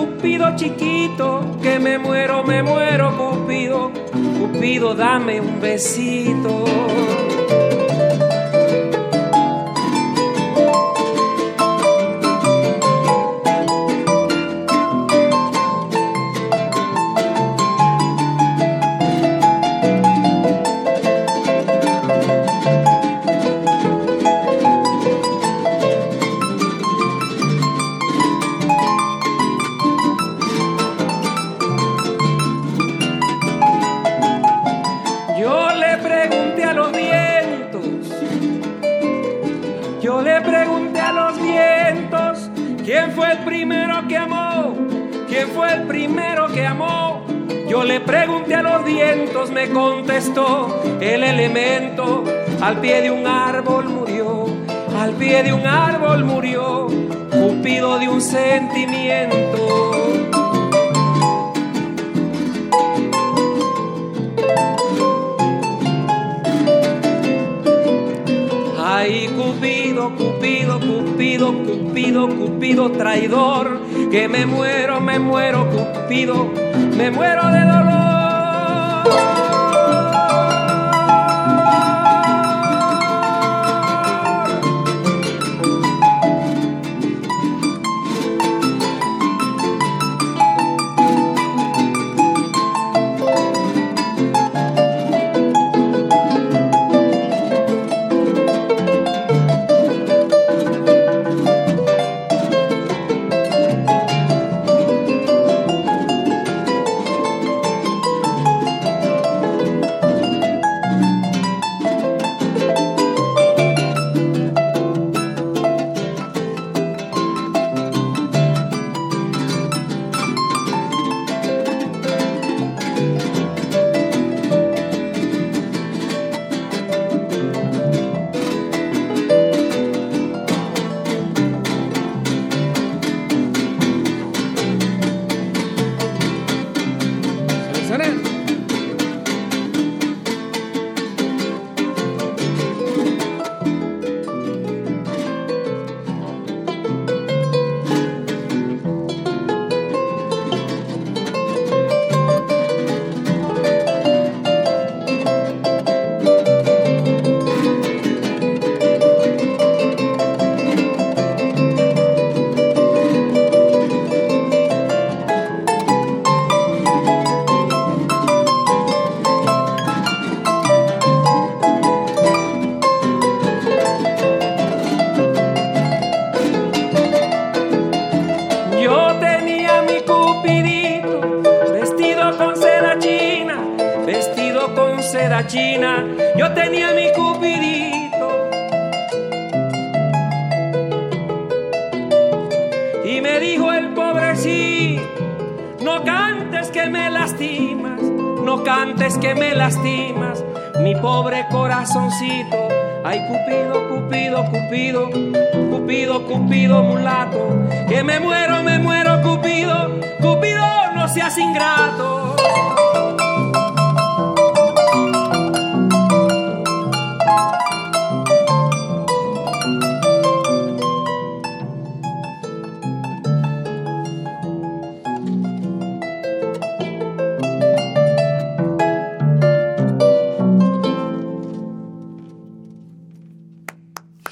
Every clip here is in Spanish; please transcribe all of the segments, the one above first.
Cupido, chiquito, que me muero, me muero, Cupido, Cupido, dame un besito. Pie de un árbol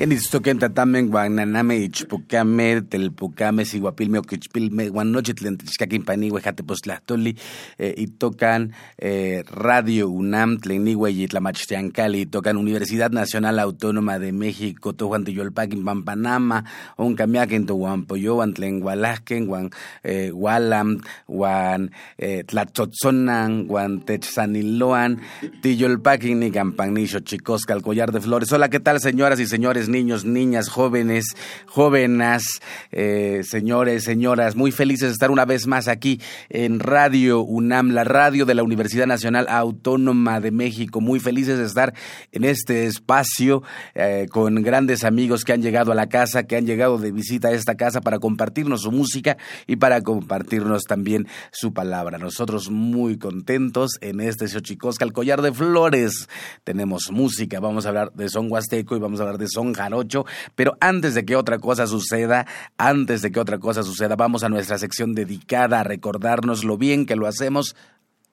Kenitztoken tatamen guananame ichpocame, telpocame, siguapilme, oquichpilme, guanochitlen, tixcaquin panigüe, jatepostlahtoli, eh, y tocan eh, Radio UNAM, tlenigüe y tlamachtiancali, y tocan Universidad Nacional Autónoma de México, tojuan tiyolpaquin pampanama, un camiaquin tohuampoyoan, tlengualasquen, guan eh, gualam, guan eh, tlatzotzonan, guan techsaniloan, tiyolpaquin ni campagnisho chicosca, el collar de flores. Hola, ¿qué tal, señoras y señores? Niños, niñas, jóvenes, jóvenes, eh, señores, señoras, muy felices de estar una vez más aquí en Radio UNAM, la radio de la Universidad Nacional Autónoma de México. Muy felices de estar en este espacio eh, con grandes amigos que han llegado a la casa, que han llegado de visita a esta casa para compartirnos su música y para compartirnos también su palabra. Nosotros muy contentos en este Xochicosca, el collar de flores. Tenemos música, vamos a hablar de son huasteco y vamos a hablar de son jarocho, pero antes de que otra cosa suceda, antes de que otra cosa suceda, vamos a nuestra sección dedicada a recordarnos lo bien que lo hacemos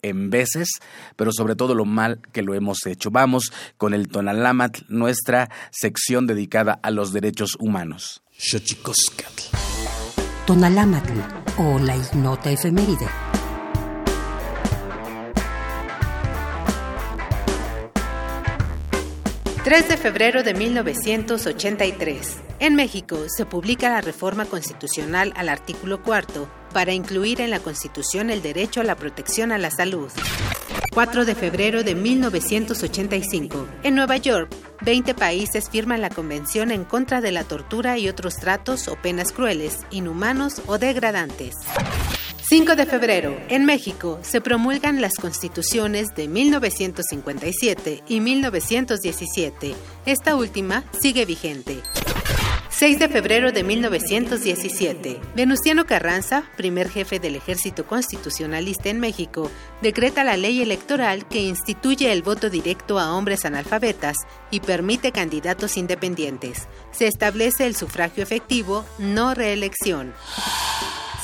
en veces, pero sobre todo lo mal que lo hemos hecho. Vamos con el Tonalamat, nuestra sección dedicada a los derechos humanos. Tonalamatl o la ignota efeméride. 3 de febrero de 1983. En México se publica la reforma constitucional al artículo cuarto para incluir en la Constitución el derecho a la protección a la salud. 4 de febrero de 1985. En Nueva York, 20 países firman la Convención en contra de la tortura y otros tratos o penas crueles, inhumanos o degradantes. 5 de febrero, en México, se promulgan las constituciones de 1957 y 1917. Esta última sigue vigente. 6 de febrero de 1917. Venustiano Carranza, primer jefe del ejército constitucionalista en México, decreta la ley electoral que instituye el voto directo a hombres analfabetas y permite candidatos independientes. Se establece el sufragio efectivo, no reelección.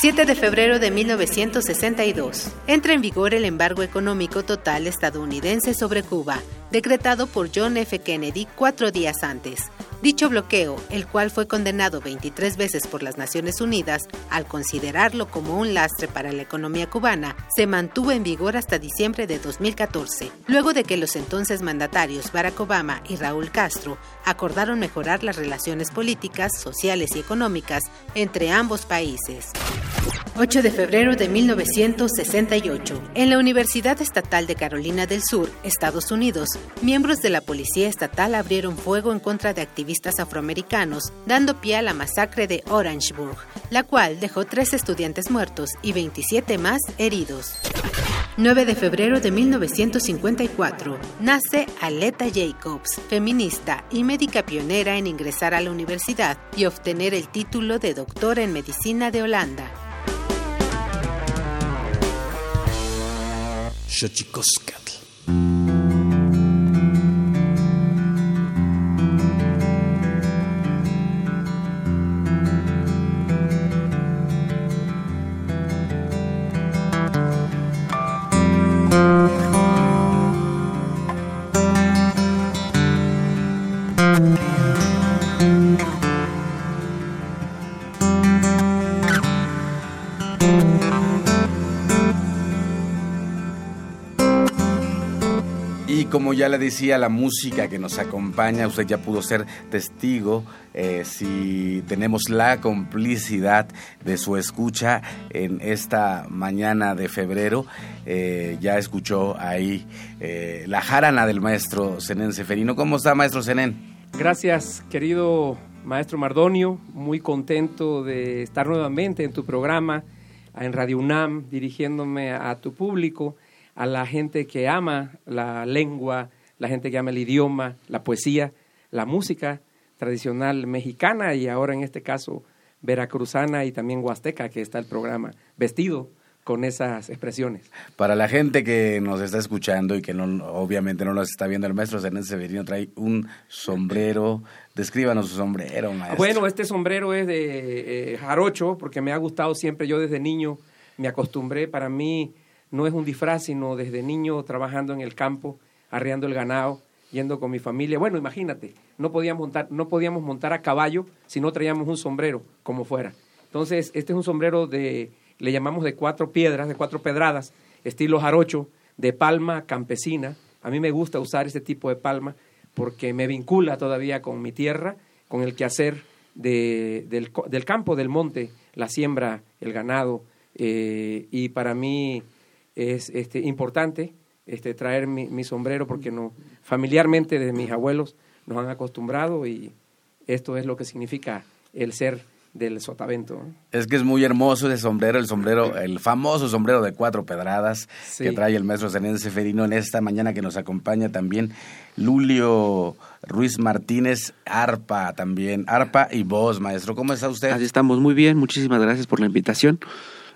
7 de febrero de 1962. Entra en vigor el embargo económico total estadounidense sobre Cuba, decretado por John F. Kennedy cuatro días antes. Dicho bloqueo, el cual fue condenado 23 veces por las Naciones Unidas al considerarlo como un lastre para la economía cubana, se mantuvo en vigor hasta diciembre de 2014, luego de que los entonces mandatarios Barack Obama y Raúl Castro acordaron mejorar las relaciones políticas, sociales y económicas entre ambos países. 8 de febrero de 1968. En la Universidad Estatal de Carolina del Sur, Estados Unidos, miembros de la Policía Estatal abrieron fuego en contra de activistas afroamericanos, dando pie a la masacre de Orangeburg, la cual dejó tres estudiantes muertos y 27 más heridos. 9 de febrero de 1954. Nace Aleta Jacobs, feminista y médica pionera en ingresar a la universidad y obtener el título de doctora en medicina de Holanda. Como ya le decía, la música que nos acompaña, usted ya pudo ser testigo eh, si tenemos la complicidad de su escucha en esta mañana de febrero. Eh, ya escuchó ahí eh, la jarana del maestro Zenén Seferino. ¿Cómo está, maestro Zenén? Gracias, querido maestro Mardonio. Muy contento de estar nuevamente en tu programa, en Radio UNAM, dirigiéndome a tu público a la gente que ama la lengua, la gente que ama el idioma, la poesía, la música tradicional mexicana y ahora en este caso veracruzana y también huasteca, que está el programa vestido con esas expresiones. Para la gente que nos está escuchando y que no, obviamente no nos está viendo, el maestro Zenén Severino trae un sombrero. Descríbanos su sombrero, maestro. Bueno, este sombrero es de eh, jarocho, porque me ha gustado siempre. Yo desde niño me acostumbré. Para mí, no es un disfraz, sino desde niño trabajando en el campo, arreando el ganado, yendo con mi familia. Bueno, imagínate, no podíamos montar, no podíamos montar a caballo si no traíamos un sombrero, como fuera. Entonces, este es un sombrero de, le llamamos de cuatro piedras, de cuatro pedradas, estilo jarocho, de palma campesina. A mí me gusta usar este tipo de palma porque me vincula todavía con mi tierra, con el quehacer de, del, del campo, del monte, la siembra, el ganado. Eh, y para mí es este, importante este, traer mi, sombrero porque no, familiarmente de mis abuelos nos han acostumbrado y esto es lo que significa el ser del sotavento. Es que es muy hermoso ese sombrero, el sombrero, el famoso sombrero de cuatro pedradas que trae el maestro Zenén Seferino en esta mañana que nos acompaña también Lulio Ruiz Martínez, arpa también, arpa y voz, maestro. ¿Cómo está usted? Así estamos, muy bien, muchísimas gracias por la invitación.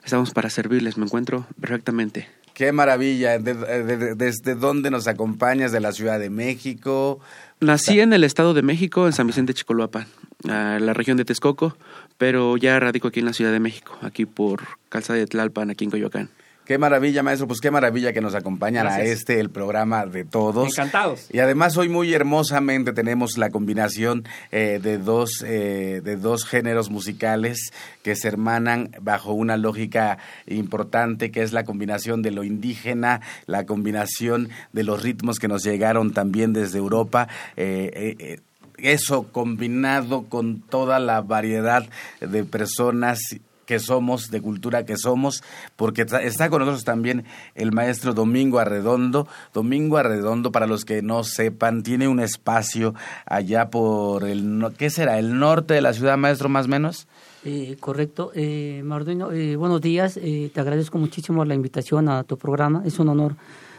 Estamos para servirles, me encuentro perfectamente. Qué maravilla. ¿Desde dónde nos acompañas? ¿De la Ciudad de México? Nací en el Estado de México, en San Vicente Chicoloapan, la región de Texcoco, pero ya radico aquí en la Ciudad de México, aquí por Calzada de Tlalpan, aquí en Coyoacán. Qué maravilla, maestro. Pues qué maravilla que nos acompañan a este, el programa de todos. Encantados. Y además hoy muy hermosamente tenemos la combinación eh, de, dos, eh, de dos géneros musicales que se hermanan bajo una lógica importante, que es la combinación de lo indígena, la combinación de los ritmos que nos llegaron también desde Europa. Eh, eso combinado con toda la variedad de personas que somos, de cultura que somos, porque está con nosotros también el maestro Domingo Arredondo. Domingo Arredondo, para los que no sepan, tiene un espacio allá por el, ¿qué será? ¿El norte de la ciudad, maestro, más o menos? Eh, correcto. Eh, Marduino, eh, buenos días. Eh, te agradezco muchísimo la invitación a tu programa. Es un honor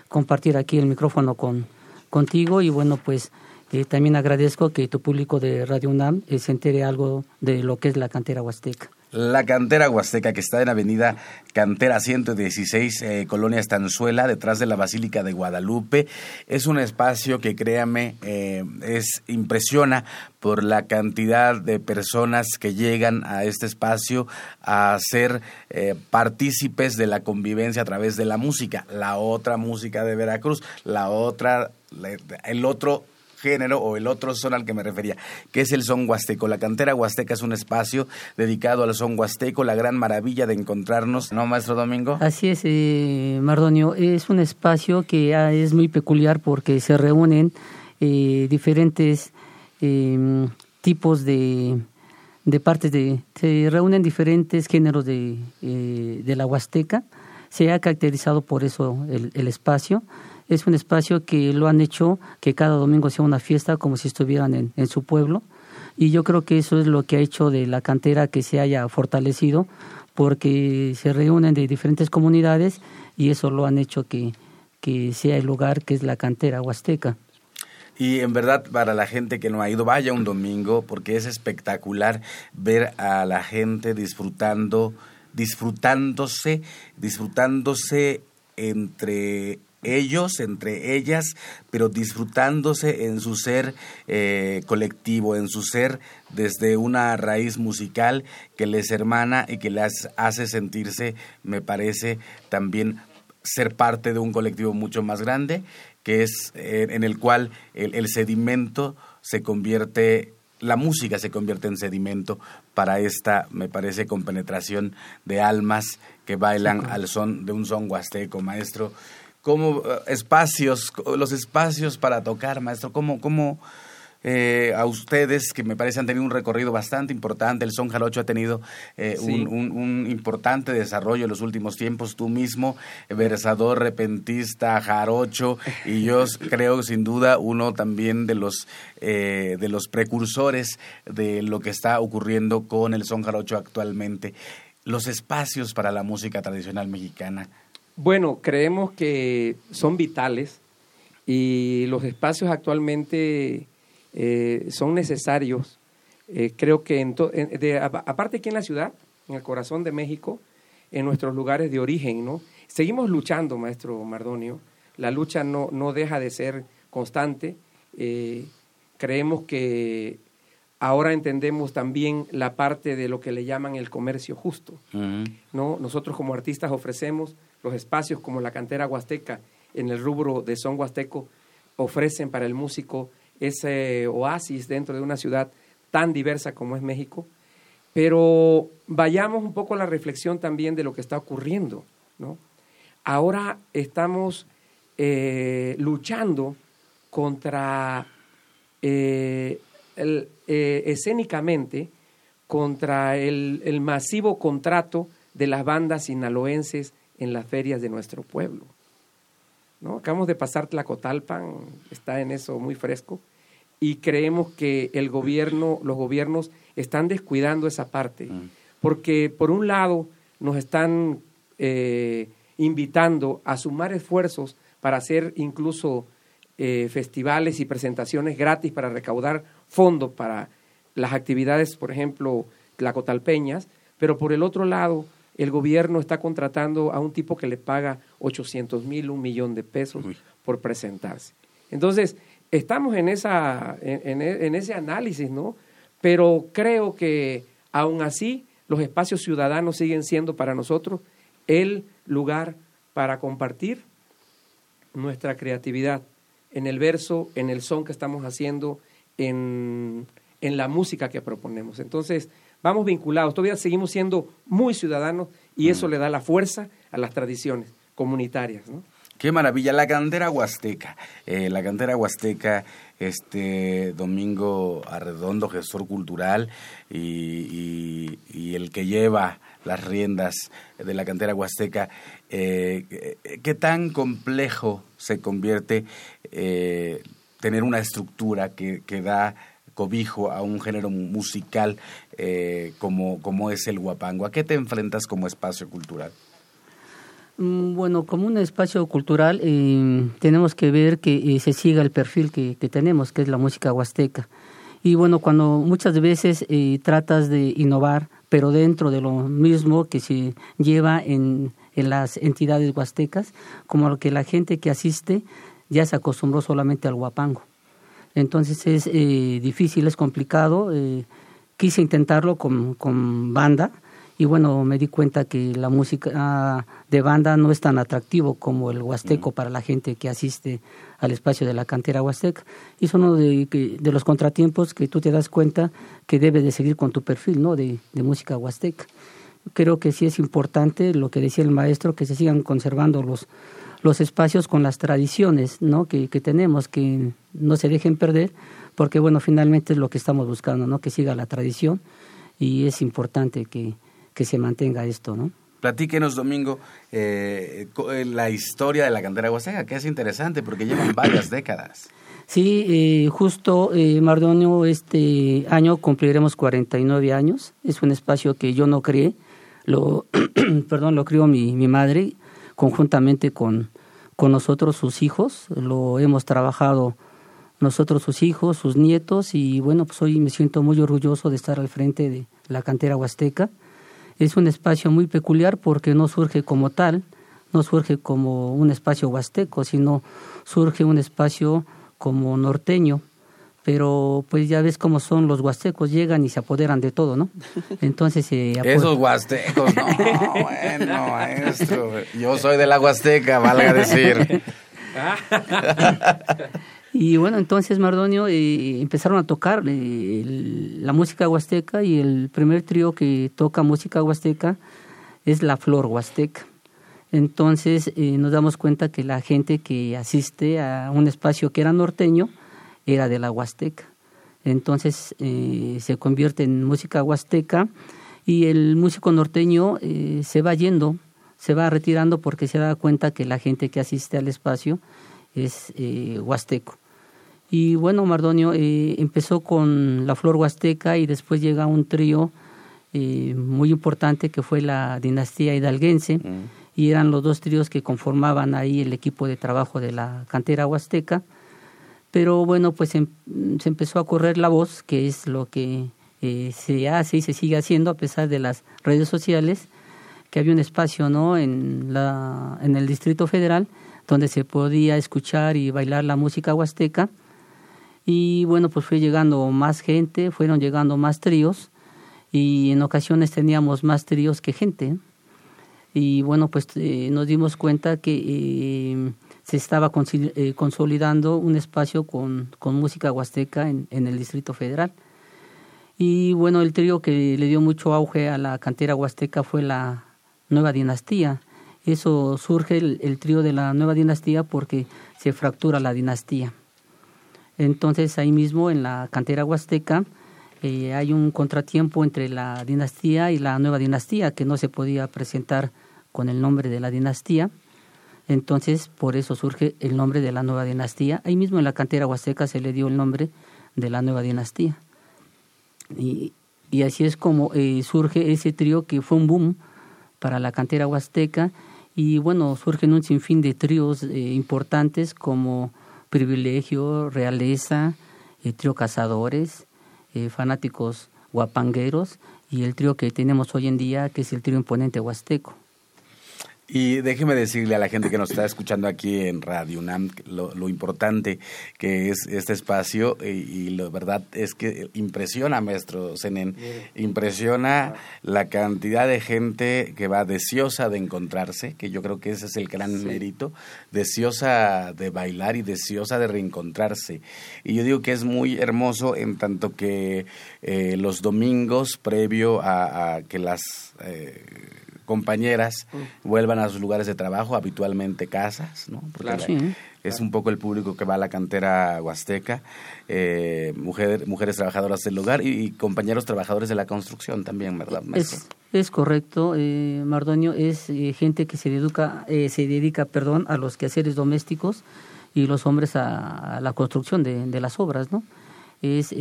compartir aquí el micrófono con, contigo y bueno, pues también agradezco que tu público de Radio UNAM se entere algo de lo que es la cantera huasteca. La cantera huasteca que está en Avenida Cantera 116, eh, Colonia Estanzuela, detrás de la Basílica de Guadalupe. Es un espacio que, créame, eh, es impresiona por la cantidad de personas que llegan a este espacio a ser eh, partícipes de la convivencia a través de la música. La otra música de Veracruz, la otra, el otro género o el otro son al que me refería, que es el son huasteco. La cantera huasteca es un espacio dedicado al son huasteco, la gran maravilla de encontrarnos, ¿no, maestro Domingo? Así es, eh, Mardonio, es un espacio que ah, es muy peculiar porque se reúnen eh, diferentes em, tipos de, de partes de, se reúnen diferentes géneros de, eh, de la huasteca, se ha caracterizado por eso el espacio es un espacio que lo han hecho que cada domingo sea una fiesta como si estuvieran en, su pueblo. Y yo creo que eso es lo que ha hecho de la cantera que se haya fortalecido, porque se reúnen de diferentes comunidades y eso lo han hecho que, que sea el lugar que es la cantera huasteca. Y en verdad, para la gente que no ha ido, vaya un domingo, porque es espectacular ver a la gente disfrutando, disfrutándose, disfrutándose entre ellos, entre ellas, pero disfrutándose en su ser eh, colectivo, en su ser desde una raíz musical que les hermana y que les hace sentirse, me parece, también ser parte de un colectivo mucho más grande, que es eh, en el cual el, el sedimento se convierte la música se convierte en sedimento para esta, me parece, compenetración de almas que bailan al son de un son huasteco, maestro. Cómo eh, espacios, los espacios para tocar, maestro, cómo, cómo eh, a ustedes, que me parece han tenido un recorrido bastante importante. El Son Jarocho ha tenido eh, un, importante desarrollo en los últimos tiempos. Tú mismo, versador, repentista, jarocho, y yo creo sin duda uno también de los, eh, de los precursores de lo que está ocurriendo con el Son Jarocho actualmente. Los espacios para la música tradicional mexicana. Bueno, creemos que son vitales y los espacios actualmente eh, son necesarios. Eh, creo que, aparte aquí en la ciudad, en el corazón de México, en nuestros lugares de origen, ¿no? Seguimos luchando, maestro Mardonio. La lucha no, no deja de ser constante. Eh, creemos que ahora entendemos también la parte de lo que le llaman el comercio justo. ¿no? Nosotros como artistas ofrecemos los espacios como la cantera huasteca en el rubro de son huasteco, ofrecen para el músico ese oasis dentro de una ciudad tan diversa como es México, pero vayamos un poco a la reflexión también de lo que está ocurriendo. ¿no? Ahora estamos eh, luchando contra, eh, eh, escénicamente, contra el, el masivo contrato de las bandas sinaloenses en las ferias de nuestro pueblo. ¿no? Acabamos de pasar Tlacotalpan, está en eso muy fresco, y creemos que el gobierno, los gobiernos están descuidando esa parte, mm. porque por un lado nos están eh, invitando a sumar esfuerzos para hacer incluso eh, festivales y presentaciones gratis para recaudar fondos para las actividades, por ejemplo, tlacotalpeñas, pero por el otro lado el gobierno está contratando a un tipo que le paga 800 mil, un millón de pesos por presentarse. Entonces, estamos en, esa, en, en, ese análisis, ¿no? Pero creo que aún así los espacios ciudadanos siguen siendo para nosotros el lugar para compartir nuestra creatividad en el verso, en el son que estamos haciendo, en, en la música que proponemos. Entonces, vamos vinculados, todavía seguimos siendo muy ciudadanos y eso le da la fuerza a las tradiciones comunitarias. ¿no? Qué maravilla, la cantera huasteca. Eh, la cantera huasteca, este Domingo Arredondo, gestor cultural y, el que lleva las riendas de la cantera huasteca, eh, ¿qué tan complejo se convierte eh, tener una estructura que, que da cobijo a un género musical eh, como, como es el guapango? ¿A qué te enfrentas como espacio cultural? Mm, bueno, como un espacio cultural eh, tenemos que ver que eh, se siga el perfil que, tenemos, que es la música huasteca. Y bueno, cuando muchas veces tratas de innovar, pero dentro de lo mismo que se lleva en, en las entidades huastecas, como que la gente que asiste ya se acostumbró solamente al guapango. Entonces es eh, difícil, es complicado. Eh, quise intentarlo con, con, banda y bueno, me di cuenta que la música de banda no es tan atractivo como el huasteco mm. para la gente que asiste al espacio de la cantera huasteca. Y es uno de, de, los contratiempos que tú te das cuenta que debes de seguir con tu perfil ¿no? de, de música huasteca. Creo que sí es importante lo que decía el maestro, que se sigan conservando los, los espacios con las tradiciones ¿no? que, que tenemos, que no se dejen perder, porque bueno, finalmente es lo que estamos buscando, ¿no? que siga la tradición y es importante que, que se mantenga esto. ¿no? Platíquenos, Domingo, eh, eh, la historia de la cantera huasteca, que es interesante porque llevan varias décadas. Sí, eh, justo, eh, Mardonio, este año cumpliremos 49 años. Es un espacio que yo no creé, lo, perdón, lo crió mi, mi madre conjuntamente con, con nosotros, sus hijos. Lo hemos trabajado nosotros, sus hijos, sus nietos, y bueno, pues hoy me siento muy orgulloso de estar al frente de la cantera huasteca. Es un espacio muy peculiar porque no surge como tal, no surge como un espacio huasteco, sino surge un espacio como norteño, pero pues ya ves cómo son los huastecos, llegan y se apoderan de todo, ¿no? Entonces eh, Esos huastecos, no, bueno, maestro, yo soy de la huasteca, valga decir. y bueno, entonces Mardonio eh, empezaron a tocar eh, la música huasteca y el primer trío que toca música huasteca es La Flor Huasteca. Entonces eh, nos damos cuenta que la gente que asiste a un espacio que era norteño era de la Huasteca. Entonces eh, se convierte en música huasteca y el músico norteño eh, se va yendo, se va retirando porque se da cuenta que la gente que asiste al espacio es huasteco. Y bueno, Mardonio empezó con la flor huasteca y después llega un trío muy importante que fue la dinastía hidalguense. Mm y eran los dos tríos que conformaban ahí el equipo de trabajo de la cantera huasteca. Pero bueno, pues em, se empezó a correr la voz, que es lo que eh, se hace y se sigue haciendo a pesar de las redes sociales, que había un espacio ¿no? en, la, en el Distrito Federal donde se podía escuchar y bailar la música huasteca. Y bueno, pues fue llegando más gente, fueron llegando más tríos y en ocasiones teníamos más tríos que gente y bueno, pues eh, nos dimos cuenta que eh, se estaba eh, consolidando un espacio con, con música huasteca en, en, el Distrito Federal. Y bueno, el trío que le dio mucho auge a la cantera huasteca fue la Nueva Dinastía. Eso surge el, el trío de la Nueva Dinastía porque se fractura la dinastía. Entonces ahí mismo en la cantera huasteca eh, hay un contratiempo entre la dinastía y la nueva dinastía que no se podía presentar con el nombre de la dinastía. Entonces, por eso surge el nombre de la nueva dinastía. Ahí mismo en la cantera huasteca se le dio el nombre de la nueva dinastía. Y, así es como eh, surge ese trío que fue un boom para la cantera huasteca. Y bueno, surgen un sinfín de tríos eh, importantes como Privilegio, Realeza, Trío Cazadores, eh, fanáticos guapangueros y el trío que tenemos hoy en día, que es el trío imponente huasteco. Y déjeme decirle a la gente que nos está escuchando aquí en Radio UNAM lo, importante que es este espacio y, la verdad es que impresiona, maestro Zenén, impresiona la cantidad de gente que va deseosa de encontrarse, que yo creo que ese es el gran mérito, deseosa de bailar y deseosa de reencontrarse. Y yo digo que es muy hermoso en tanto que eh, los domingos previo a, que las... Eh, compañeras mm. vuelvan a sus lugares de trabajo, habitualmente casas, ¿no? Porque es un poco el público que va a la cantera huasteca, eh, mujeres trabajadoras del lugar y, compañeros trabajadores de la construcción también, ¿verdad, Es, es correcto, eh, Mardoño, es eh, gente que se dedica, eh, se dedica perdón, a los quehaceres domésticos y los hombres a, la construcción de, de, las obras, ¿no? Es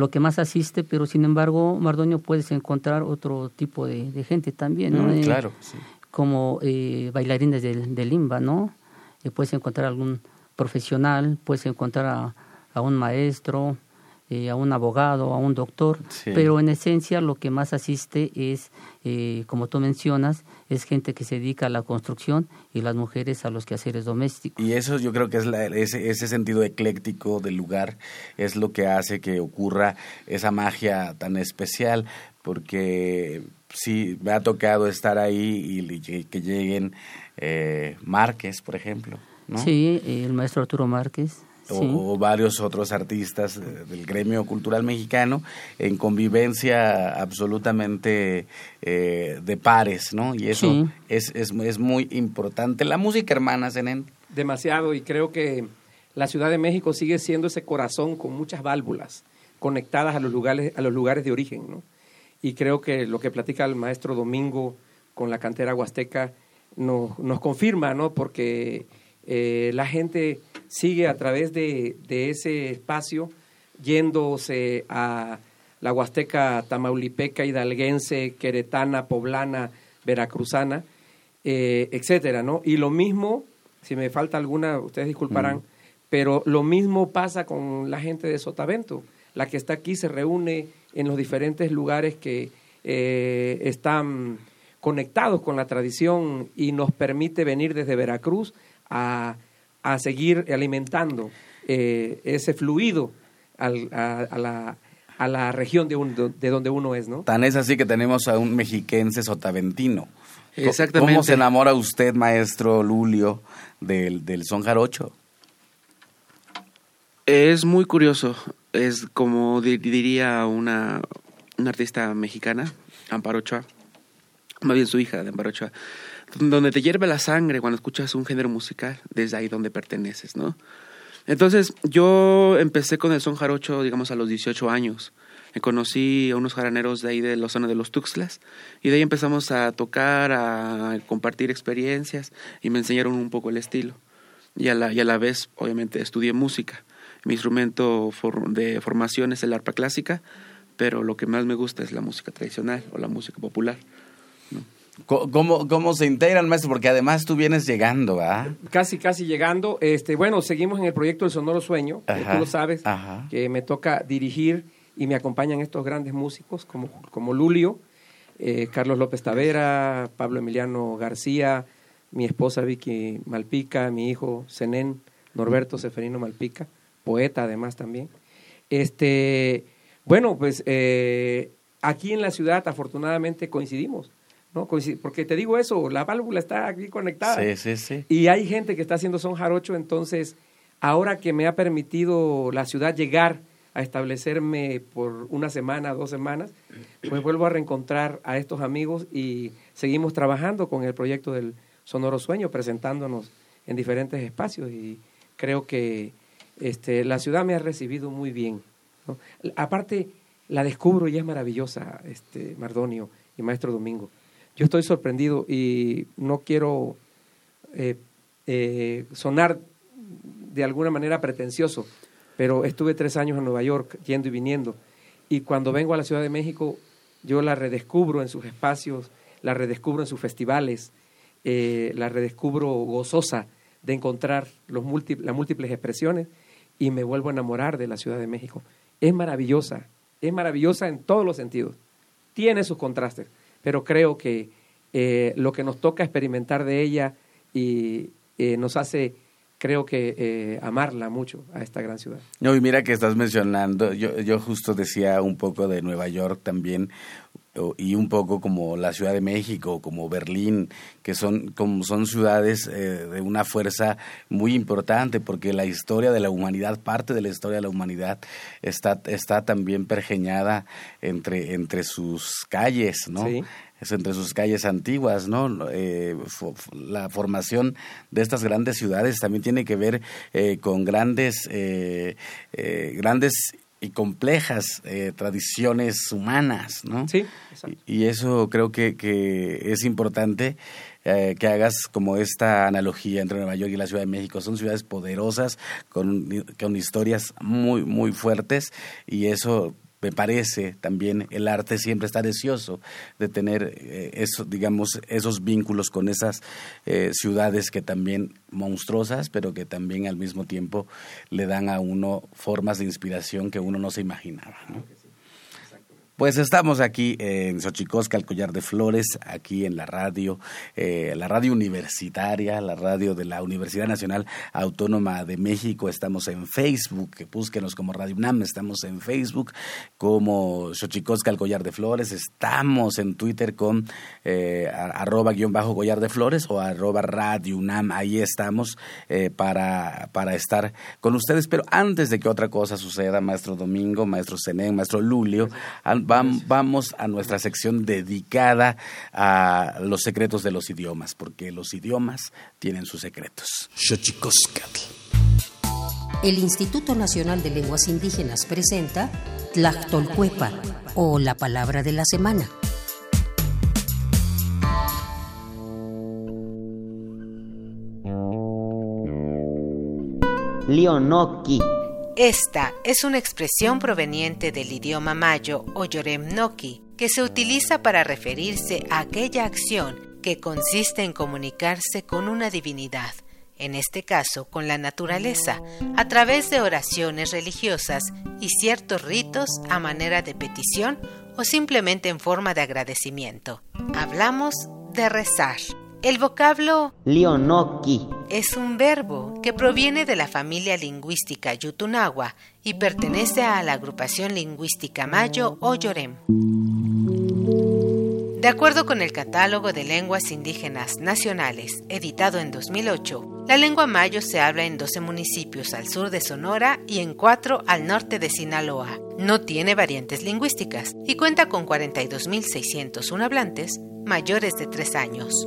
lo que más asiste, pero sin embargo, Mardoño, puedes encontrar otro tipo de, gente también, ¿no? Mm, eh, claro, Como eh, bailarines del, del limba, ¿no? Eh, puedes encontrar algún profesional, puedes encontrar a, a un maestro, eh, a un abogado, a un doctor, pero en esencia lo que más asiste es, eh, como tú mencionas, es gente que se dedica a la construcción y las mujeres a los quehaceres domésticos. Y eso yo creo que es ese, ese sentido ecléctico del lugar es lo que hace que ocurra esa magia tan especial, porque sí, me ha tocado estar ahí y, que lleguen eh, Márquez, por ejemplo. ¿no? Sí, el maestro Arturo Márquez o, varios otros artistas eh, del gremio cultural mexicano en convivencia absolutamente eh, de pares, ¿no? Y eso es, es, es, muy importante. La música hermana, Zenén. Demasiado, y creo que la Ciudad de México sigue siendo ese corazón con muchas válvulas conectadas a los lugares, a los lugares de origen, ¿no? Y creo que lo que platica el maestro Domingo con la cantera huasteca nos, nos confirma, ¿no? Porque eh, la gente sigue a través de, ese espacio yéndose a la Huasteca tamaulipeca, hidalguense, queretana, poblana, veracruzana, eh, etcétera, ¿no? Y lo mismo, si me falta alguna, ustedes disculparán, pero lo mismo pasa con la gente de Sotavento. La que está aquí se reúne en los diferentes lugares que eh, están conectados con la tradición y nos permite venir desde Veracruz a, a seguir alimentando eh, ese fluido al, a, la, a, la, región de, de donde uno es, ¿no? Tan es así que tenemos a un mexiquense sotaventino. Exactamente. ¿Cómo se enamora usted, maestro Lulio, del, del son jarocho? Es muy curioso. Es como diría una, una artista mexicana, Amparo Ochoa, más bien su hija de Amparo Ochoa donde te hierve la sangre cuando escuchas un género musical, desde ahí donde perteneces, ¿no? Entonces, yo empecé con el son jarocho, digamos, a los 18 años. Conocí a unos jaraneros de ahí de la zona de los Tuxtlas y de ahí empezamos a tocar, a compartir experiencias y me enseñaron un poco el estilo. Y a la, y a la vez, obviamente, estudié música. Mi instrumento de formación es el arpa clásica, pero lo que más me gusta es la música tradicional o la música popular. ¿Cómo, ¿Cómo se integran, maestro? Porque además tú vienes llegando, ¿ah? Casi, casi llegando. Este, bueno, seguimos en el proyecto El Sonoro Sueño, que tú lo sabes, que me toca dirigir y me acompañan estos grandes músicos como, como Lulio, eh, Carlos López Tavera, Pablo Emiliano García, mi esposa Vicky Malpica, mi hijo Zenén Norberto Seferino Malpica, poeta además también. Este, bueno, pues eh, aquí en la ciudad afortunadamente coincidimos ¿no? Porque te digo eso, la válvula está aquí conectada. Sí, sí, sí. Y hay gente que está haciendo son jarocho, entonces, ahora que me ha permitido la ciudad llegar a establecerme por una semana, dos semanas, pues vuelvo a reencontrar a estos amigos y seguimos trabajando con el proyecto del Sonoro Sueño, presentándonos en diferentes espacios y creo que este, la ciudad me ha recibido muy bien. Aparte, la descubro y es maravillosa, este, Mardonio y Maestro Domingo yo estoy sorprendido y no quiero eh, eh, sonar de alguna manera pretencioso, pero estuve tres años en Nueva York yendo y viniendo y cuando vengo a la Ciudad de México yo la redescubro en sus espacios, la redescubro en sus festivales, eh, la redescubro gozosa de encontrar los las múltiples expresiones y me vuelvo a enamorar de la Ciudad de México. Es maravillosa, es maravillosa en todos los sentidos. Tiene sus contrastes, pero creo que eh, lo que nos toca experimentar de ella y eh, nos hace creo que eh, amarla mucho a esta gran ciudad. No, y mira que estás mencionando, yo, yo justo decía un poco de Nueva York también, y un poco como la Ciudad de México, como Berlín, que son, como son ciudades de una fuerza muy importante, porque la historia de la humanidad, parte de la historia de la humanidad, está, está también pergeñada entre, entre sus calles, ¿no? Sí es entre sus calles antiguas, ¿no? Eh, la formación de estas grandes ciudades también tiene que ver eh, con grandes, eh, grandes y complejas tradiciones humanas, ¿no? Sí, Y, eso creo que, que es importante que hagas como esta analogía entre Nueva York y la Ciudad de México. Son ciudades poderosas, con, con historias muy, muy fuertes, y eso me parece también el arte siempre está deseoso de tener eh, eso, digamos, esos vínculos con esas eh, ciudades que también monstruosas, pero que también al mismo tiempo le dan a uno formas de inspiración que uno no se imaginaba. Pues estamos aquí en Xochicosca, el Collar de Flores, aquí en la radio, eh, la radio universitaria, la radio de la Universidad Nacional Autónoma de México. Estamos en Facebook, búsquenos como Radio UNAM, estamos en Facebook como Xochicosca, el Collar de Flores, estamos en Twitter con eh, arroba guion bajo Collar de Flores o arroba Radio UNAM, ahí estamos eh, para, para estar con ustedes. Pero antes de que otra cosa suceda, maestro Domingo, maestro Zenén, maestro Lulio, vamos a nuestra sección dedicada a los secretos de los idiomas, porque los idiomas tienen sus secretos. El Instituto Nacional de Lenguas Indígenas presenta Tlactolcuepa o la palabra de la semana. Leonoki esta es una expresión proveniente del idioma mayo o yoremnoki que se utiliza para referirse a aquella acción que consiste en comunicarse con una divinidad, en este caso con la naturaleza, a través de oraciones religiosas y ciertos ritos a manera de petición o simplemente en forma de agradecimiento. Hablamos de rezar. El vocablo Leonoki es un verbo que proviene de la familia lingüística Yutunagua y pertenece a la agrupación lingüística Mayo o Yorem. De acuerdo con el Catálogo de Lenguas Indígenas Nacionales, editado en 2008, la lengua mayo se habla en 12 municipios al sur de Sonora y en 4 al norte de Sinaloa. No tiene variantes lingüísticas y cuenta con 42.601 hablantes mayores de 3 años.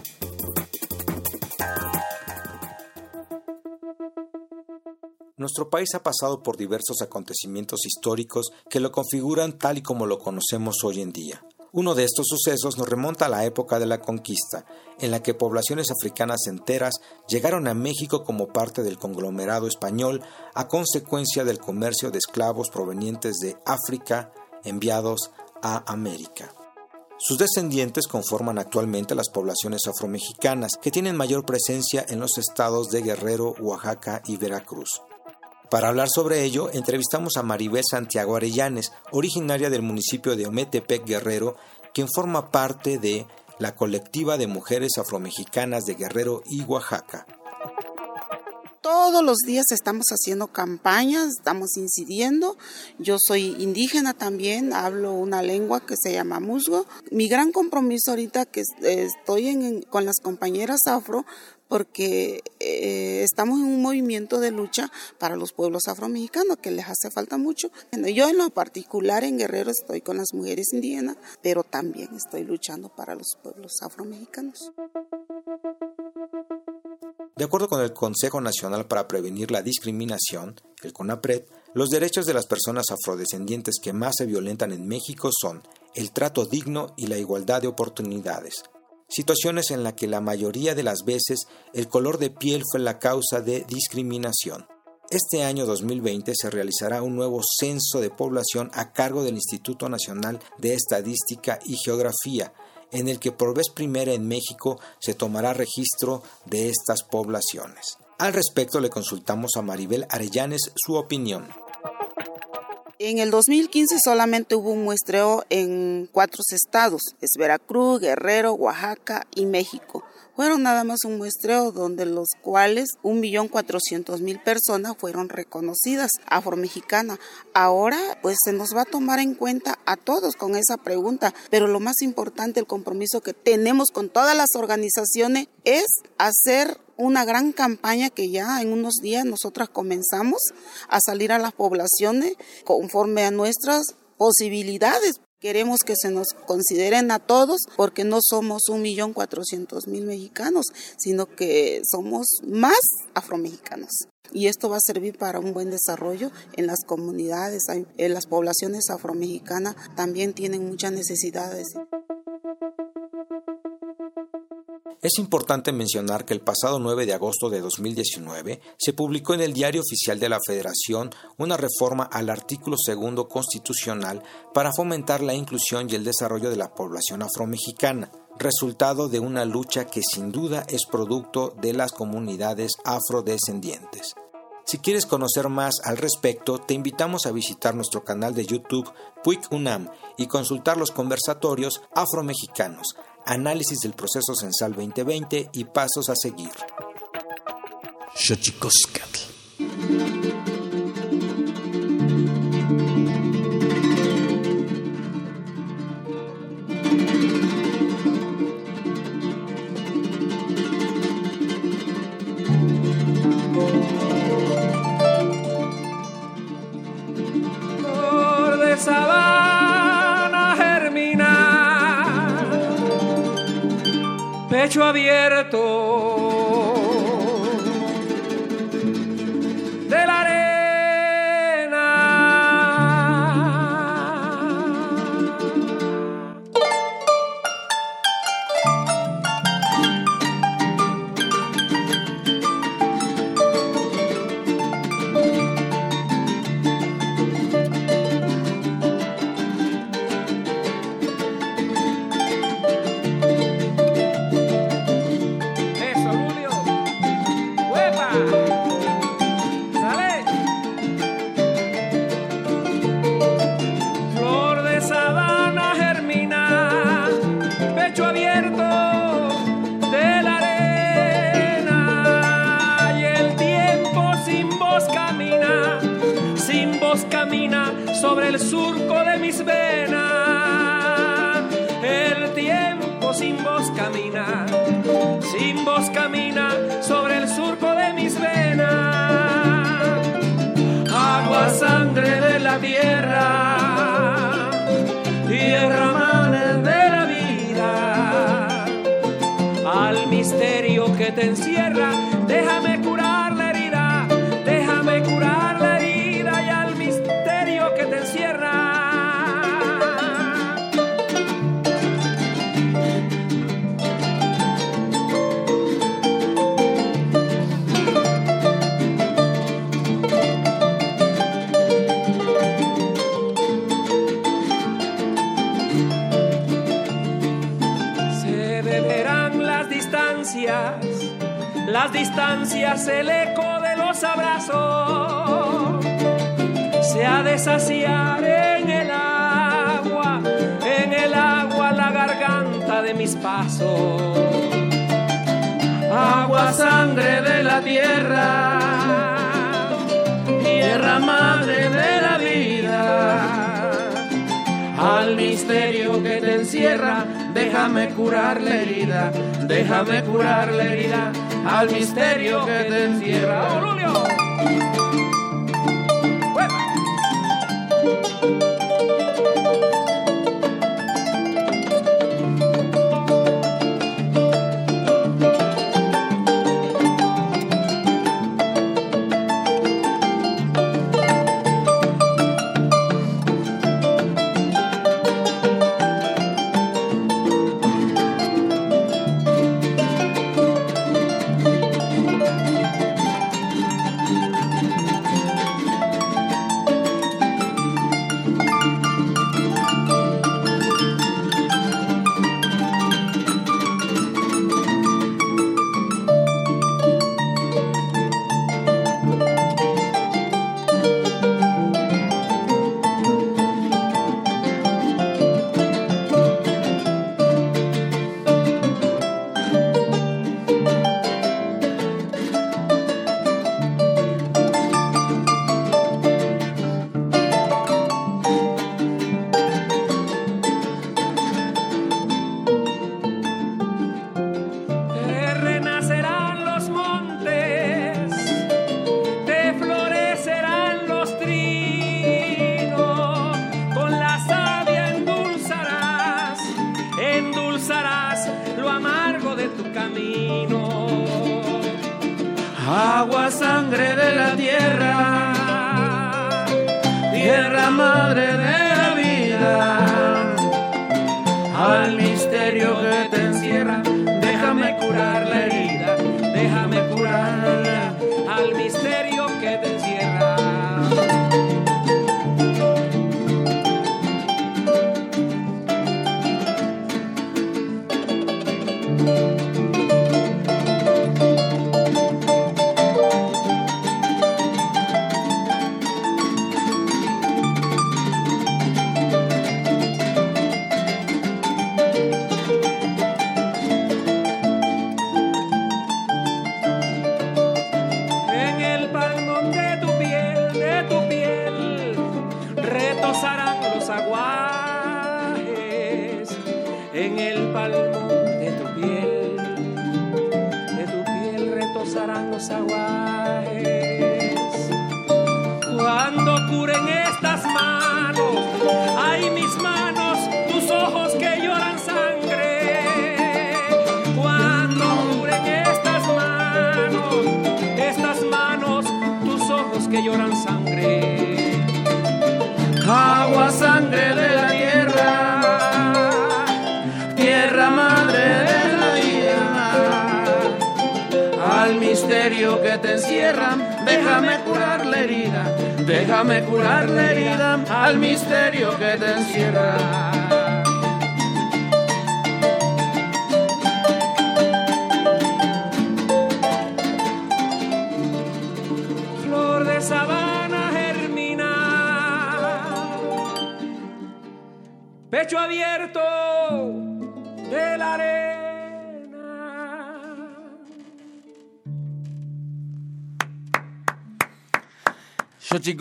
Nuestro país ha pasado por diversos acontecimientos históricos que lo configuran tal y como lo conocemos hoy en día. Uno de estos sucesos nos remonta a la época de la conquista, en la que poblaciones africanas enteras llegaron a México como parte del conglomerado español a consecuencia del comercio de esclavos provenientes de África enviados a América. Sus descendientes conforman actualmente las poblaciones afromexicanas, que tienen mayor presencia en los estados de Guerrero, Oaxaca y Veracruz. Para hablar sobre ello, entrevistamos a Maribel Santiago Arellanes, originaria del municipio de Ometepec, Guerrero, quien forma parte de la colectiva de mujeres afromexicanas de Guerrero y Oaxaca. Todos los días estamos haciendo campañas, estamos incidiendo. Yo soy indígena también, hablo una lengua que se llama musgo. Mi gran compromiso ahorita que estoy con las compañeras afro porque eh, estamos en un movimiento de lucha para los pueblos afromexicanos que les hace falta mucho. Yo en lo particular en Guerrero estoy con las mujeres indígenas, pero también estoy luchando para los pueblos afromexicanos. De acuerdo con el Consejo Nacional para Prevenir la Discriminación, el CONAPRED, los derechos de las personas afrodescendientes que más se violentan en México son el trato digno y la igualdad de oportunidades, situaciones en las que la mayoría de las veces el color de piel fue la causa de discriminación. Este año 2020 se realizará un nuevo censo de población a cargo del Instituto Nacional de Estadística y Geografía, en el que por vez primera en México se tomará registro de estas poblaciones. Al respecto le consultamos a Maribel Arellanes su opinión. En el 2015 solamente hubo un muestreo en cuatro estados, es Veracruz, Guerrero, Oaxaca y México. Fueron nada más un muestreo donde los cuales 1.400.000 personas fueron reconocidas afromexicanas. Ahora pues se nos va a tomar en cuenta a todos con esa pregunta, pero lo más importante, el compromiso que tenemos con todas las organizaciones es hacer una gran campaña que ya en unos días nosotras comenzamos a salir a las poblaciones conforme a nuestras posibilidades. Queremos que se nos consideren a todos porque no somos un millón cuatrocientos mil mexicanos, sino que somos más afromexicanos. Y esto va a servir para un buen desarrollo en las comunidades, en las poblaciones afromexicanas también tienen muchas necesidades. Es importante mencionar que el pasado 9 de agosto de 2019 se publicó en el Diario Oficial de la Federación una reforma al artículo segundo constitucional para fomentar la inclusión y el desarrollo de la población afromexicana, resultado de una lucha que sin duda es producto de las comunidades afrodescendientes. Si quieres conocer más al respecto, te invitamos a visitar nuestro canal de YouTube Puig UNAM y consultar los conversatorios afromexicanos análisis del proceso censal 2020 y pasos a seguir. Pecho abierto sobre el surco de mis venas. El tiempo sin voz camina, sin voz camina sobre el surco de mis venas. Agua, sangre de la tierra, tierra madre de la vida. Al misterio que te encierra, déjame las distancias, el eco de los abrazos. Se ha de saciar en el agua, en el agua la garganta de mis pasos. Agua, sangre de la tierra, tierra madre de la vida al misterio que te encierra, déjame curar la herida, déjame curar la herida, al misterio que te encierra.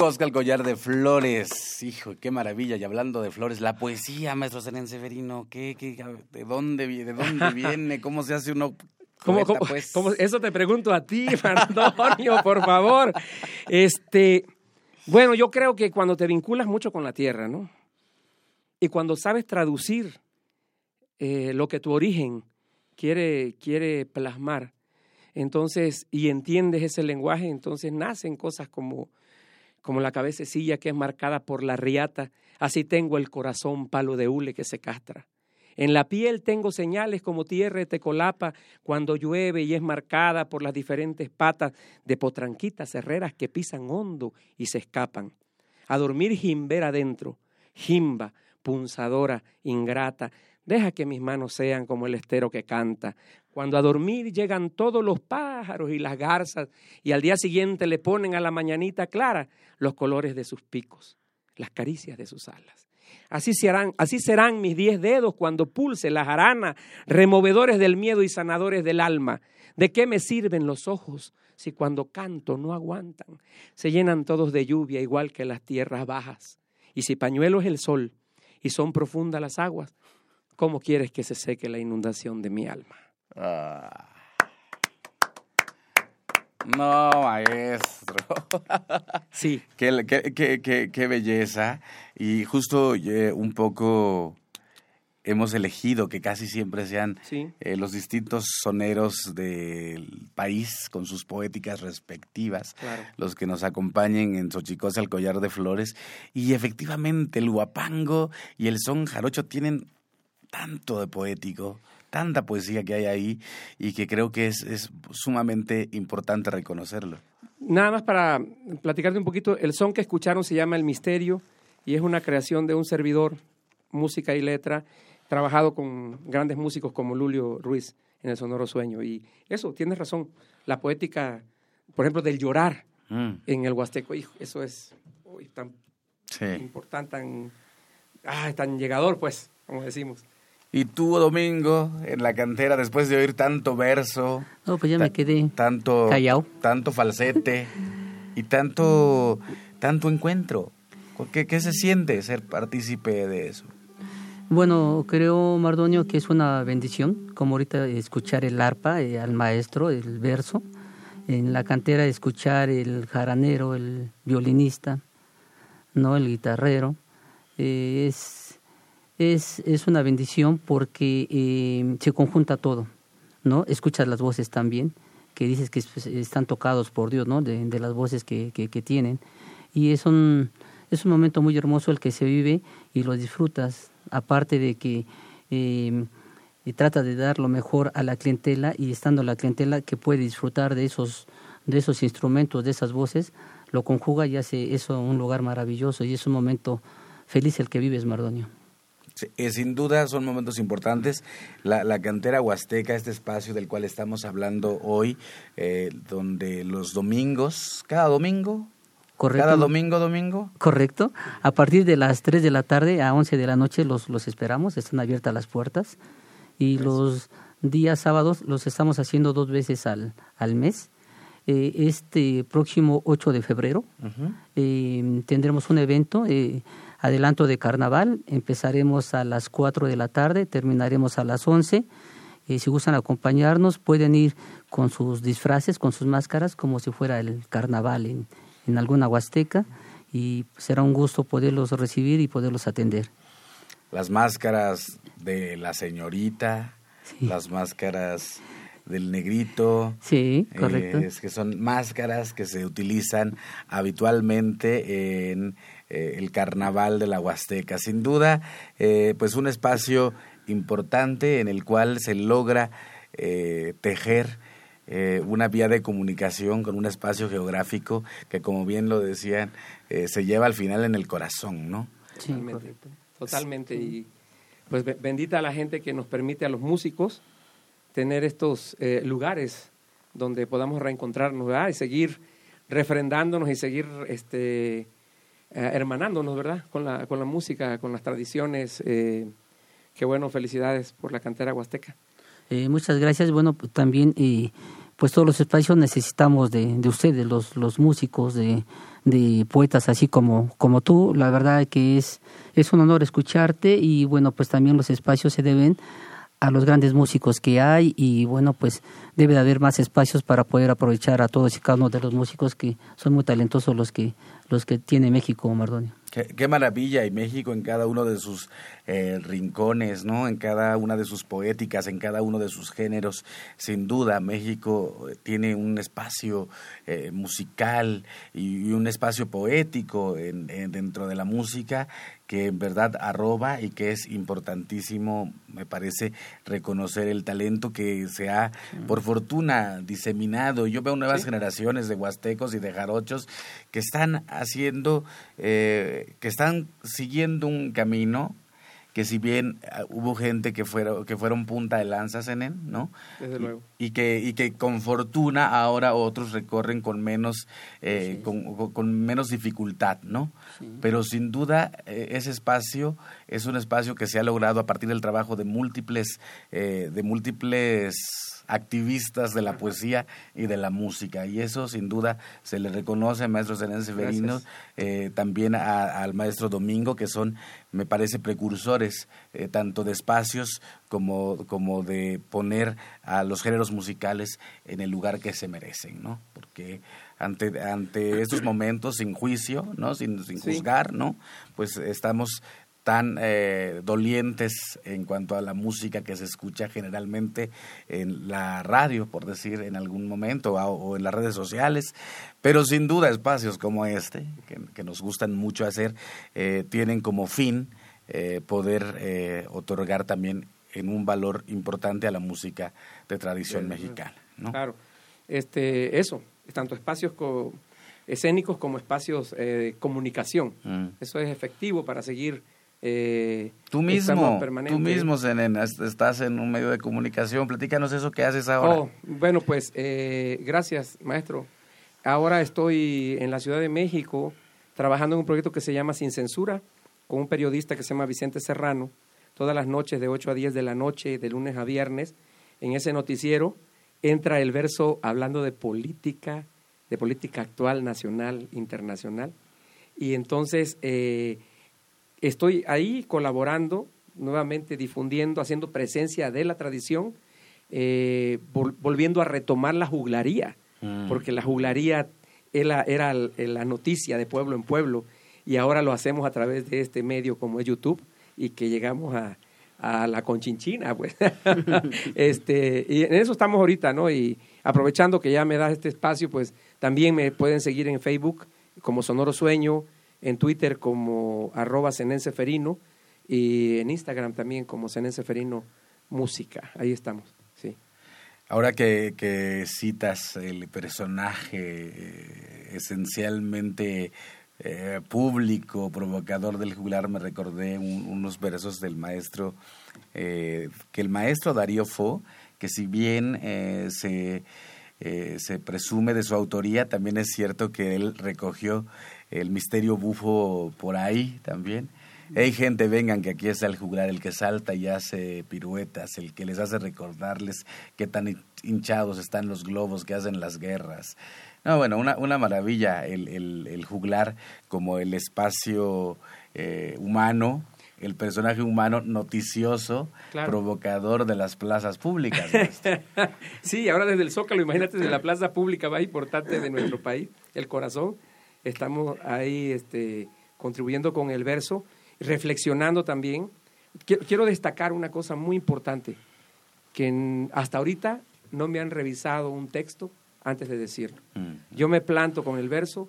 Xochicosca, el collar de flores. Hijo, qué maravilla. Y hablando de flores, la poesía, maestro Serén Severino, ¿qué, qué, de, dónde, ¿de dónde viene? ¿Cómo se hace uno ¿Cómo, pues? cómo, eso te pregunto a ti, Antonio, por favor. Este, bueno, yo creo que cuando te vinculas mucho con la tierra, ¿no? Y cuando sabes traducir eh, lo que tu origen quiere, quiere plasmar, entonces, y entiendes ese lenguaje, entonces nacen cosas como como la cabecilla que es marcada por la riata, así tengo el corazón palo de hule que se castra. En la piel tengo señales como tierra de tecolapa cuando llueve y es marcada por las diferentes patas de potranquitas herreras que pisan hondo y se escapan. A dormir jimber adentro, jimba, punzadora, ingrata, deja que mis manos sean como el estero que canta, cuando a dormir llegan todos los pájaros y las garzas y al día siguiente le ponen a la mañanita clara los colores de sus picos, las caricias de sus alas. Así serán, así serán mis diez dedos cuando pulse la jarana, removedores del miedo y sanadores del alma. ¿De qué me sirven los ojos si cuando canto no aguantan? Se llenan todos de lluvia igual que las tierras bajas. Y si pañuelo es el sol y son profundas las aguas, ¿cómo quieres que se seque la inundación de mi alma? Ah. No, maestro. Sí. qué, qué, qué, belleza. Y justo eh, un poco hemos elegido que casi siempre sean eh, los distintos soneros del país con sus poéticas respectivas, los que nos acompañen en Xochicosa, el collar de flores. Y efectivamente el huapango y el son jarocho tienen tanto de poético tanta poesía que hay ahí y que creo que es, es sumamente importante reconocerlo. Nada más para platicarte un poquito, el son que escucharon se llama El Misterio y es una creación de un servidor, música y letra, trabajado con grandes músicos como Lulio Ruiz en el Sonoro Sueño. Y eso, tienes razón, la poética, por ejemplo, del llorar mm. en el Huasteco, hijo, eso es tan importante, tan, ah, tan llegador, pues, como decimos. Y tú, Domingo, en la cantera, después de oír tanto verso. No, pues ya me quedé tanto, callado. Tanto falsete y tanto, tanto encuentro. ¿Qué, ¿Qué se siente ser partícipe de eso? Bueno, creo, Mardonio, que es una bendición, como ahorita escuchar el arpa eh, al maestro, el verso. En la cantera escuchar el jaranero, el violinista, no el guitarrero. Eh, es es, es una bendición porque eh, se conjunta todo, ¿no? Escuchas las voces también, que dices que pues, están tocados por Dios, ¿no? De, las voces que, que, tienen. Y es un, es un momento muy hermoso el que se vive y lo disfrutas, aparte de que eh, trata de dar lo mejor a la clientela y estando la clientela que puede disfrutar de esos, de esos instrumentos, de esas voces, lo conjuga y hace eso un lugar maravilloso y es un momento feliz el que vives, Mardonio. Eh, sin duda son momentos importantes. La, la, cantera huasteca, este espacio del cual estamos hablando hoy, eh, donde los domingos, cada domingo, Correcto. Cada domingo, domingo. Correcto. A partir de las 3 de la tarde a 11 de la noche los, los esperamos, están abiertas las puertas. Y los días sábados los estamos haciendo dos veces al, al mes. Eh, este próximo 8 de febrero tendremos un evento adelanto de carnaval. Empezaremos a las 4 de la tarde, terminaremos a las 11. y si gustan acompañarnos, pueden ir con sus disfraces, con sus máscaras, como si fuera el carnaval en, en alguna huasteca. Y será un gusto poderlos recibir y poderlos atender. Las máscaras de la señorita, las máscaras del negrito. Sí, correcto. es que son máscaras que se utilizan habitualmente en eh, el carnaval de la Huasteca. Sin duda, eh, pues un espacio importante en el cual se logra eh, tejer una vía de comunicación con un espacio geográfico que, como bien lo decían, se lleva al final en el corazón, ¿no? Sí, totalmente. Totalmente. Y pues bendita a la gente que nos permite a los músicos tener estos lugares donde podamos reencontrarnos y seguir refrendándonos y seguir este, eh, hermanándonos, ¿verdad? Con la, con la música, con las tradiciones. Eh, qué bueno, felicidades por la cantera huasteca. Eh, muchas gracias. Bueno, también pues todos los espacios necesitamos de, de ustedes, los, los músicos, de, de poetas así como, como tú. La verdad que es, es un honor escucharte y bueno, pues también los espacios se deben a los grandes músicos que hay y bueno, pues debe de haber más espacios para poder aprovechar a todos y cada uno de los músicos que son muy talentosos los que los que tiene México, Mardonio. Qué, maravilla, y México en cada uno de sus eh, rincones, ¿no? En cada una de sus poéticas, en cada uno de sus géneros. Sin duda, México eh, tiene un espacio eh, musical y, un espacio poético en, dentro de la música que en verdad arroba y que es importantísimo, me parece, reconocer el talento que se ha, por fortuna, diseminado. Yo veo nuevas generaciones de huastecos y de jarochos que están haciendo, eh, que están siguiendo un camino que si bien ah, hubo gente que fueron que fueron punta de lanzas en él, ¿no? Desde luego. Y, que y que con fortuna ahora otros recorren con menos eh, con, menos dificultad, ¿no? Pero sin duda eh, ese espacio es un espacio que se ha logrado a partir del trabajo de múltiples eh, de múltiples activistas de la poesía y de la música. Y eso sin duda se le reconoce al maestro Zenén Severino, eh, también al maestro Domingo, que son, me parece, precursores eh, tanto de espacios como, como de poner a los géneros musicales en el lugar que se merecen, ¿no? Porque ante, ante estos momentos sin juicio, ¿no? Sin, sin juzgar, ¿no? Pues estamos tan eh, dolientes en cuanto a la música que se escucha generalmente en la radio, por decir en algún momento, o, en las redes sociales, pero sin duda espacios como este, que, nos gustan mucho hacer, eh, tienen como fin eh, poder otorgar también en un valor importante a la música de tradición mexicana. ¿no? Claro, este, eso, tanto espacios escénicos como espacios de comunicación. Mm. Eso es efectivo para seguir eh, tú mismo, tú mismo, estás en un medio de comunicación. Platícanos eso que haces ahora. Oh, bueno, pues eh, gracias, maestro. Ahora estoy en la Ciudad de México trabajando en un proyecto que se llama Sin Censura, con un periodista que se llama Vicente Serrano, todas las noches de 8 a 10 de la noche, de lunes a viernes. En ese noticiero entra el verso hablando de política, de política actual, nacional, internacional. Y entonces... Eh, estoy ahí colaborando, nuevamente difundiendo, haciendo presencia de la tradición, eh, volviendo a retomar la juglaría, mm. porque la juglaría era, era, la noticia de pueblo en pueblo y ahora lo hacemos a través de este medio como es YouTube y que llegamos a, a la conchinchina, pues. este, y en eso estamos ahorita, ¿no? Y aprovechando que ya me da este espacio, pues también me pueden seguir en Facebook como Sonoro Sueño, en Twitter como arroba Ferino y en Instagram también como Ferino Música. Ahí estamos, sí. Ahora que, que citas el personaje eh, esencialmente eh, público, provocador del jugular, me recordé unos versos del maestro, eh, que el maestro Darío Fo, que si bien se, se presume de su autoría, también es cierto que él recogió el misterio bufo por ahí también. Hey gente, vengan que aquí está el juglar, el que salta y hace piruetas, el que les hace recordarles qué tan hinchados están los globos que hacen las guerras. No, bueno, una, una maravilla el, el, juglar como el espacio eh, humano, el personaje humano noticioso, provocador de las plazas públicas. sí, ahora desde el Zócalo, imagínate desde la plaza pública más importante de nuestro país, el corazón estamos ahí este, contribuyendo con el verso, reflexionando también. Quiero, destacar una cosa muy importante, que hasta ahorita no me han revisado un texto antes de decirlo. Mm. Yo me planto con el verso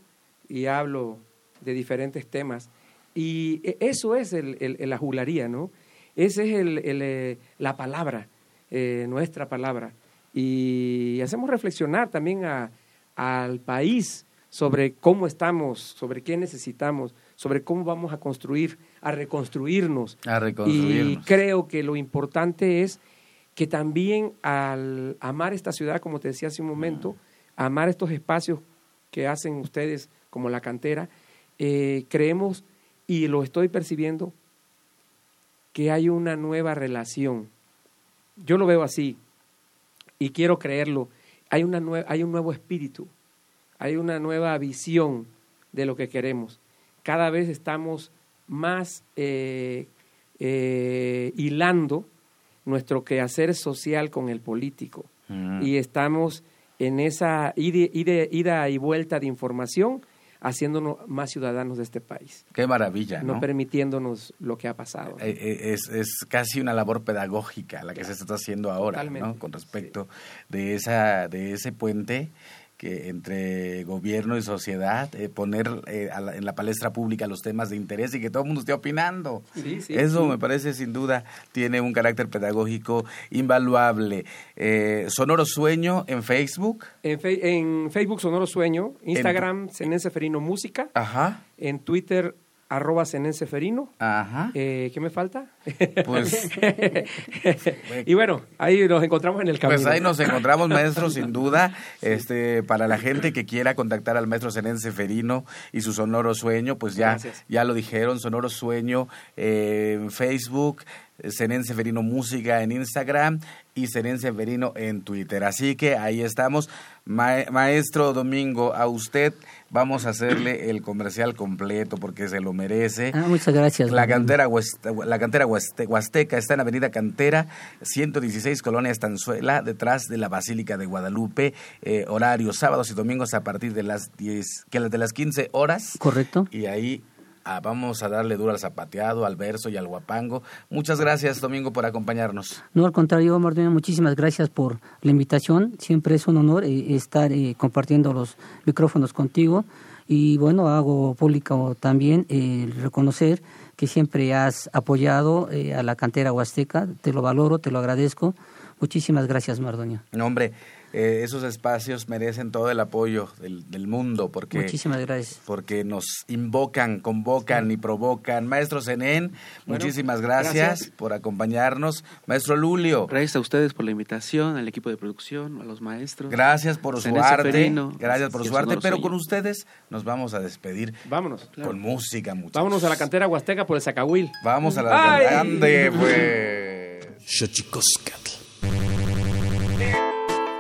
y hablo de diferentes temas. Y e, eso es el, la juglaría, ¿no? Esa es el, eh, la palabra, eh, nuestra palabra. Y hacemos reflexionar también a, al país sobre cómo estamos, sobre qué necesitamos, sobre cómo vamos a construir, a reconstruirnos. A reconstruirnos. Y creo que lo importante es que también al amar esta ciudad, como te decía hace un momento, amar estos espacios que hacen ustedes como la cantera, eh, creemos, y lo estoy percibiendo, que hay una nueva relación. Yo lo veo así y quiero creerlo hay, una hay un nuevo espíritu, hay una nueva visión de lo que queremos. Cada vez estamos más eh, eh, hilando nuestro quehacer social con el político Mm. y estamos en esa ida, ida- ida y vuelta de información haciéndonos más ciudadanos de este país, Qué maravilla, no ¿no? permitiéndonos lo que ha pasado. Eh, Es, es casi una labor pedagógica la que se está haciendo ahora, ¿no? Con respecto de esa de ese puente que entre gobierno y sociedad, eh, poner eh, la- en la palestra pública los temas de interés y que todo el mundo esté opinando. Sí, sí, Eso sí. me parece sin duda tiene un carácter pedagógico invaluable. Eh, Sonoro Sueño en Facebook. En, fe- en Facebook Sonoro Sueño, Instagram Senense Ferino Música, Ajá, en Twitter arroba Senense Ferino. ajá. Eh, ¿Qué me falta? Pues- y bueno, ahí nos encontramos en el camino. Pues ahí nos encontramos, maestro, sin duda. Este, para la gente que quiera contactar al maestro Senense Ferino y su sonoro sueño, pues ya, Gracias. ya lo dijeron, sonoro sueño eh, en Facebook, Senense Ferino Música en Instagram y Senense Ferino en Twitter. Así que ahí estamos. Ma- maestro Domingo, a usted vamos a hacerle el comercial completo porque se lo merece. Ah, muchas gracias. La cantera, Hueste- la cantera Hueste- Huasteca está en Avenida Cantera, 116 Colonia Estanzuela, detrás de la Basílica de Guadalupe. Eh, horarios sábados y domingos a partir de las 10, que de las 15 horas. Correcto. Y ahí ah, vamos a darle duro al zapateado, al verso y al guapango. Muchas gracias, Domingo, por acompañarnos. No, al contrario, Martín, muchísimas gracias por la invitación. Siempre es un honor eh, estar eh, compartiendo los micrófonos contigo. Y bueno, hago público también eh, reconocer que siempre has apoyado eh, a la cantera huasteca. Te lo valoro, te lo agradezco. Muchísimas gracias, Mardoño. No, hombre, eh, esos espacios merecen todo el apoyo del, del mundo porque... Muchísimas gracias. porque nos invocan, convocan y provocan. Maestro Zenén, Bueno, muchísimas gracias, gracias. por acompañarnos. Maestro Lulio, Gracias a ustedes por la invitación, al equipo de producción, a los maestros. gracias por su arte, gracias por su arte, pero con ustedes nos vamos a despedir Vámonos. con música, muchachos. Vámonos a la cantera huasteca por el Zacahuil. Vamos a la Ay. grande, pues. Xochicoscatl.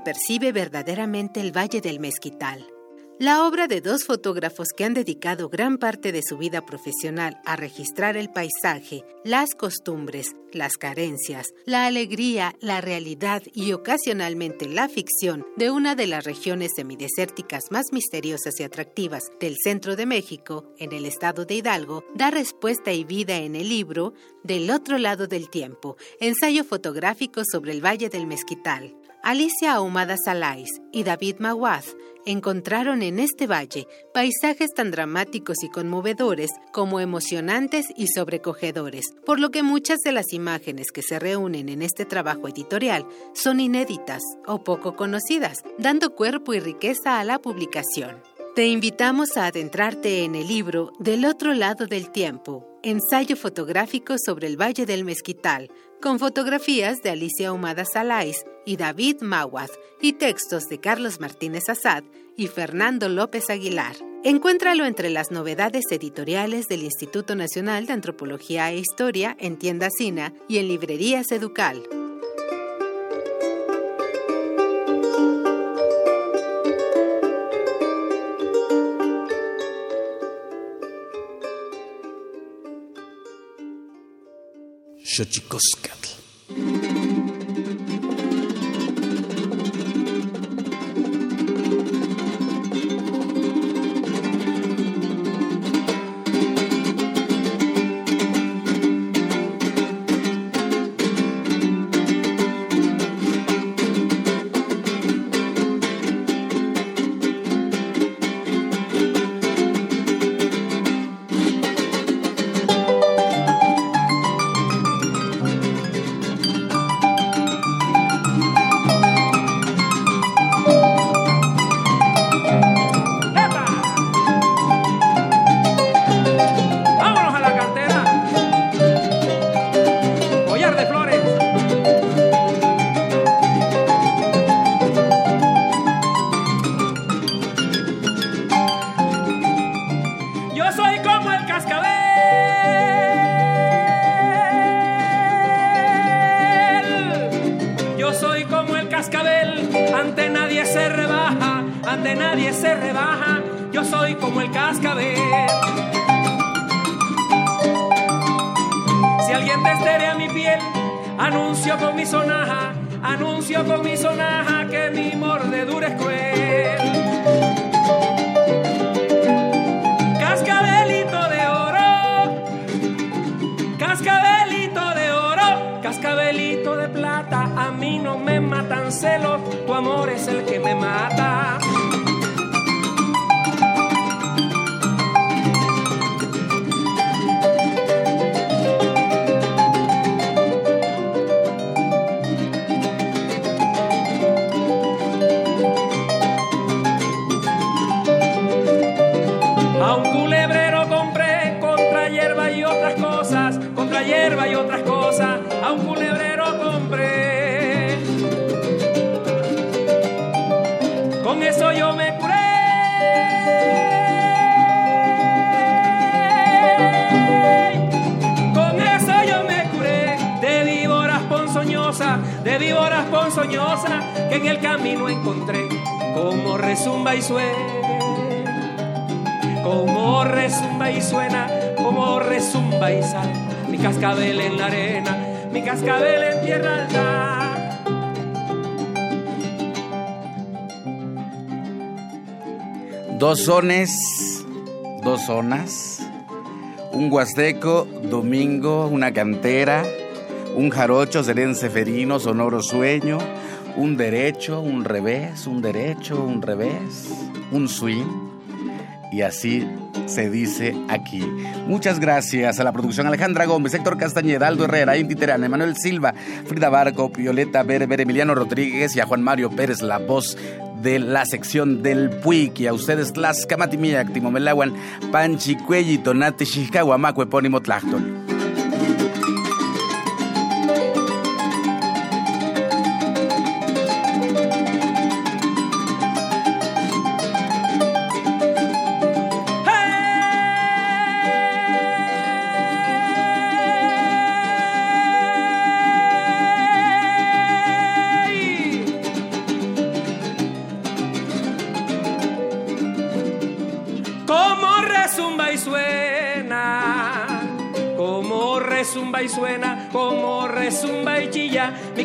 Percibe verdaderamente el Valle del Mezquital? La obra de dos fotógrafos que han dedicado gran parte de su vida profesional a registrar el paisaje, las costumbres, las carencias, la alegría, la realidad y ocasionalmente la ficción de una de las regiones semidesérticas más misteriosas y atractivas del centro de México, en el estado de Hidalgo, da respuesta y vida en el libro Del otro lado del tiempo, ensayo fotográfico sobre el Valle del Mezquital. Alicia Ahumada Salais y David Maguaz encontraron en este valle paisajes tan dramáticos y conmovedores como emocionantes y sobrecogedores, por lo que muchas de las imágenes que se reúnen en este trabajo editorial son inéditas o poco conocidas, dando cuerpo y riqueza a la publicación. Te invitamos a adentrarte en el libro Del otro lado del tiempo, ensayo fotográfico sobre el Valle del Mezquital, con fotografías de Alicia Humada Salais y David Maguaz y textos de Carlos Martínez Azad y Fernando López Aguilar. Encuéntralo entre las novedades editoriales del Instituto Nacional de Antropología e Historia en tiendas Sina y en librerías Educal. Xochicoscatl. Dos sones, dos zonas, un huasteco, domingo, una cantera, un jarocho, serén seferino, sonoro sueño, un derecho, un revés, un derecho, un revés, un swing, y así se dice aquí. Muchas gracias a la producción Alejandra Gómez, Héctor Castañeda, Aldo Herrera, Inti Terán, Emanuel Silva, Frida Barco, Violeta Berber, Emiliano Rodríguez y a Juan Mario Pérez, la voz de la sección del Puig a ustedes las Camatimiac, Timomelaguan, Panchi, Cuelli, Tonate, Xixcahuamaco, epónimo Tlachtol.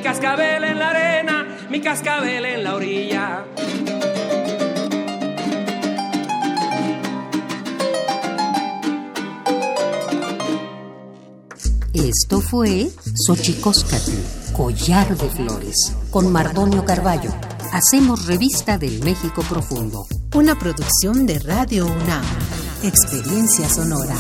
Mi cascabel en la arena, mi cascabel en la orilla. Esto fue Xochicóscatl, Collar de Flores, con Mardonio Carballo. Hacemos revista del México Profundo. Una producción de Radio UNAM. Experiencia sonora.